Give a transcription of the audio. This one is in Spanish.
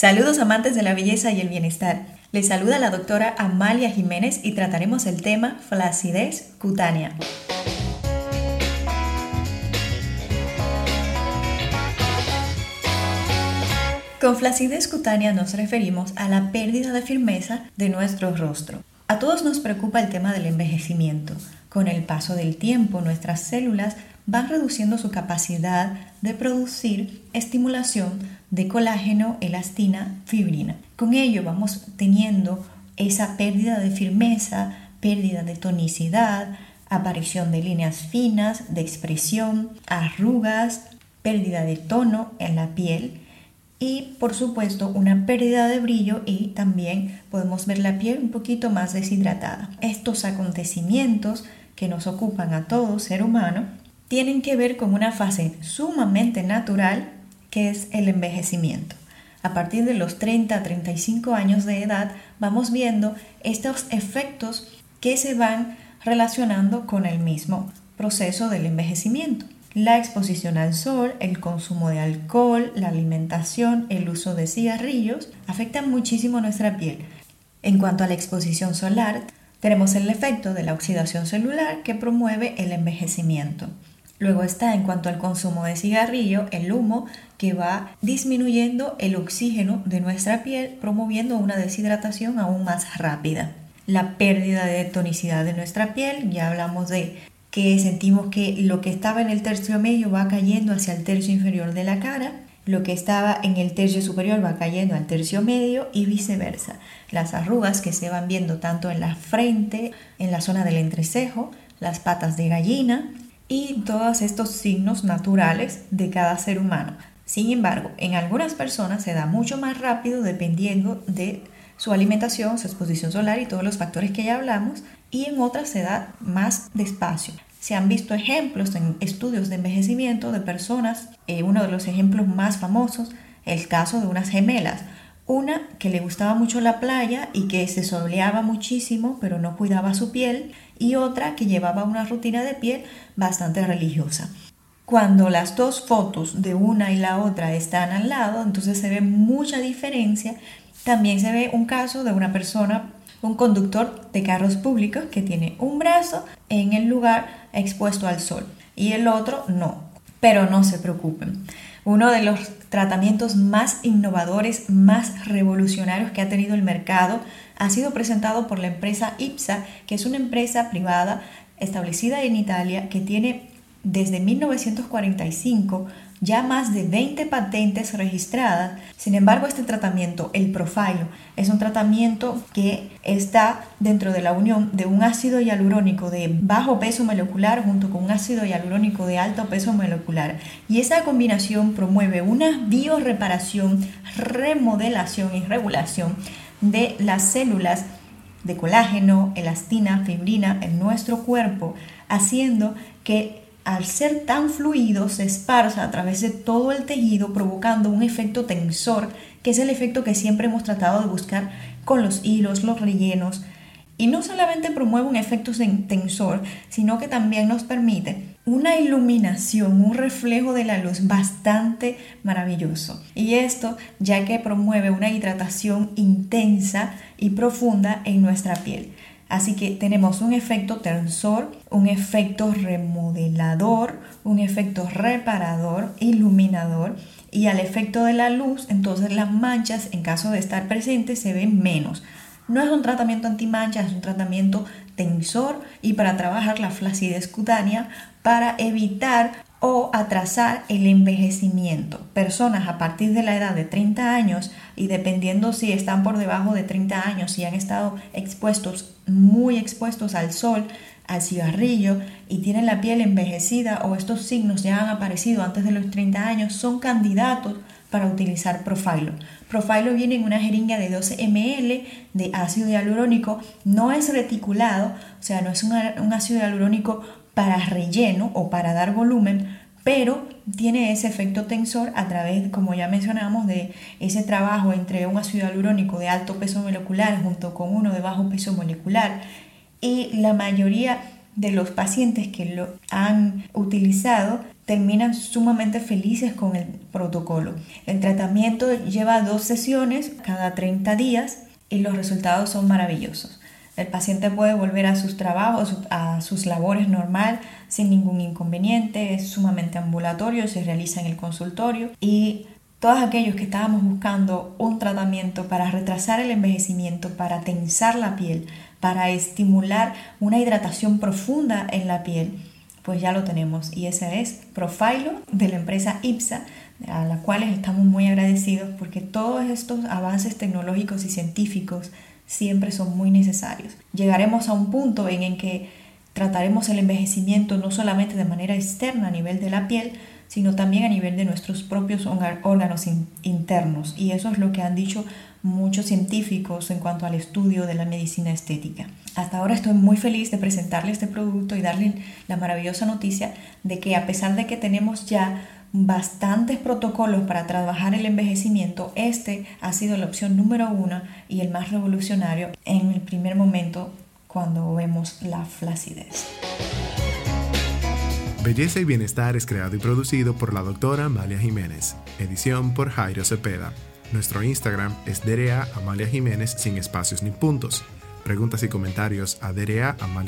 Saludos amantes de la belleza y el bienestar. Les saluda la doctora Amalia Jiménez y trataremos el tema flacidez cutánea. Con flacidez cutánea nos referimos a la pérdida de firmeza de nuestro rostro. A todos nos preocupa el tema del envejecimiento. Con el paso del tiempo, nuestras células van reduciendo su capacidad de producir estimulación de colágeno, elastina, fibrina. Con ello vamos teniendo esa pérdida de firmeza, pérdida de tonicidad, aparición de líneas finas, de expresión, arrugas, pérdida de tono en la piel y por supuesto una pérdida de brillo y también podemos ver la piel un poquito más deshidratada. Estos acontecimientos que nos ocupan a todo ser humano tienen que ver con una fase sumamente natural que es el envejecimiento. A partir de los 30 a 35 años de edad vamos viendo estos efectos que se van relacionando con el mismo proceso del envejecimiento. La exposición al sol, el consumo de alcohol, la alimentación, el uso de cigarrillos afectan muchísimo nuestra piel. En cuanto a la exposición solar, tenemos el efecto de la oxidación celular que promueve el envejecimiento. Luego está en cuanto al consumo de cigarrillo, el humo que va disminuyendo el oxígeno de nuestra piel, promoviendo una deshidratación aún más rápida. La pérdida de tonicidad de nuestra piel, ya hablamos de que sentimos que lo que estaba en el tercio medio va cayendo hacia el tercio inferior de la cara, lo que estaba en el tercio superior va cayendo al tercio medio y viceversa. Las arrugas que se van viendo tanto en la frente, en la zona del entrecejo, las patas de gallina, y todos estos signos naturales de cada ser humano. Sin embargo, en algunas personas se da mucho más rápido dependiendo de su alimentación, su exposición solar y todos los factores que ya hablamos, y en otras se da más despacio. Se han visto ejemplos en estudios de envejecimiento de personas, eh, uno de los ejemplos más famosos, el caso de unas gemelas, una que le gustaba mucho la playa y que se soleaba muchísimo pero no cuidaba su piel y otra que llevaba una rutina de piel bastante religiosa. Cuando las dos fotos de una y la otra están al lado, entonces se ve mucha diferencia. También se ve un caso de una persona, un conductor de carros públicos que tiene un brazo en el lugar expuesto al sol y el otro no. Pero no se preocupen. Uno de los tratamientos más innovadores, más revolucionarios que ha tenido el mercado ha sido presentado por la empresa IPSA, que es una empresa privada establecida en Italia que tiene desde 1945 ya más de 20 patentes registradas. Sin embargo, este tratamiento, el Profilo, es un tratamiento que está dentro de la unión de un ácido hialurónico de bajo peso molecular junto con un ácido hialurónico de alto peso molecular. Y esa combinación promueve una bioreparación, remodelación y regulación de las células de colágeno, elastina, fibrina en nuestro cuerpo, haciendo que al ser tan fluido se esparza a través de todo el tejido provocando un efecto tensor, que es el efecto que siempre hemos tratado de buscar con los hilos, los rellenos. Y no solamente promueve un efecto tensor, sino que también nos permite una iluminación, un reflejo de la luz bastante maravilloso. Y esto ya que promueve una hidratación intensa y profunda en nuestra piel. Así que tenemos un efecto tensor, un efecto remodelador, un efecto reparador, iluminador y al efecto de la luz, entonces las manchas en caso de estar presentes se ven menos. No es un tratamiento antimanchas, es un tratamiento y para trabajar la flacidez cutánea para evitar o atrasar el envejecimiento. Personas a partir de la edad de 30 años y dependiendo si están por debajo de 30 años, si han estado expuestos, muy expuestos al sol, al cigarrillo y tienen la piel envejecida o estos signos ya han aparecido antes de los 30 años, son candidatos para utilizar Profilo. Profilo viene en una jeringa de 12 ml de ácido hialurónico, no es reticulado, o sea, no es un, ácido hialurónico para relleno o para dar volumen, pero tiene ese efecto tensor a través, como ya mencionamos, de ese trabajo entre un ácido hialurónico de alto peso molecular junto con uno de bajo peso molecular. Y la mayoría de los pacientes que lo han utilizado terminan sumamente felices con el protocolo. El tratamiento lleva dos sesiones cada 30 días y los resultados son maravillosos. El paciente puede volver a sus trabajos, a sus labores normal sin ningún inconveniente, es sumamente ambulatorio, se realiza en el consultorio y todos aquellos que estábamos buscando un tratamiento para retrasar el envejecimiento, para tensar la piel, para estimular una hidratación profunda en la piel, pues ya lo tenemos y ese es Profilo de la empresa IPSA, a la cual estamos muy agradecidos porque todos estos avances tecnológicos y científicos siempre son muy necesarios. Llegaremos a un punto en el que trataremos el envejecimiento no solamente de manera externa a nivel de la piel, sino también a nivel de nuestros propios órganos internos. Y eso es lo que han dicho muchos científicos en cuanto al estudio de la medicina estética. Hasta ahora estoy muy feliz de presentarle este producto y darle la maravillosa noticia de que a pesar de que tenemos ya bastantes protocolos para trabajar el envejecimiento, este ha sido la opción número uno y el más revolucionario en el primer momento cuando vemos la flacidez. Belleza y Bienestar es creado y producido por la doctora Amalia Jiménez. Edición por Jairo Cepeda. Nuestro Instagram es DRA Amalia Jiménez sin espacios ni puntos. Preguntas y comentarios a gmail.com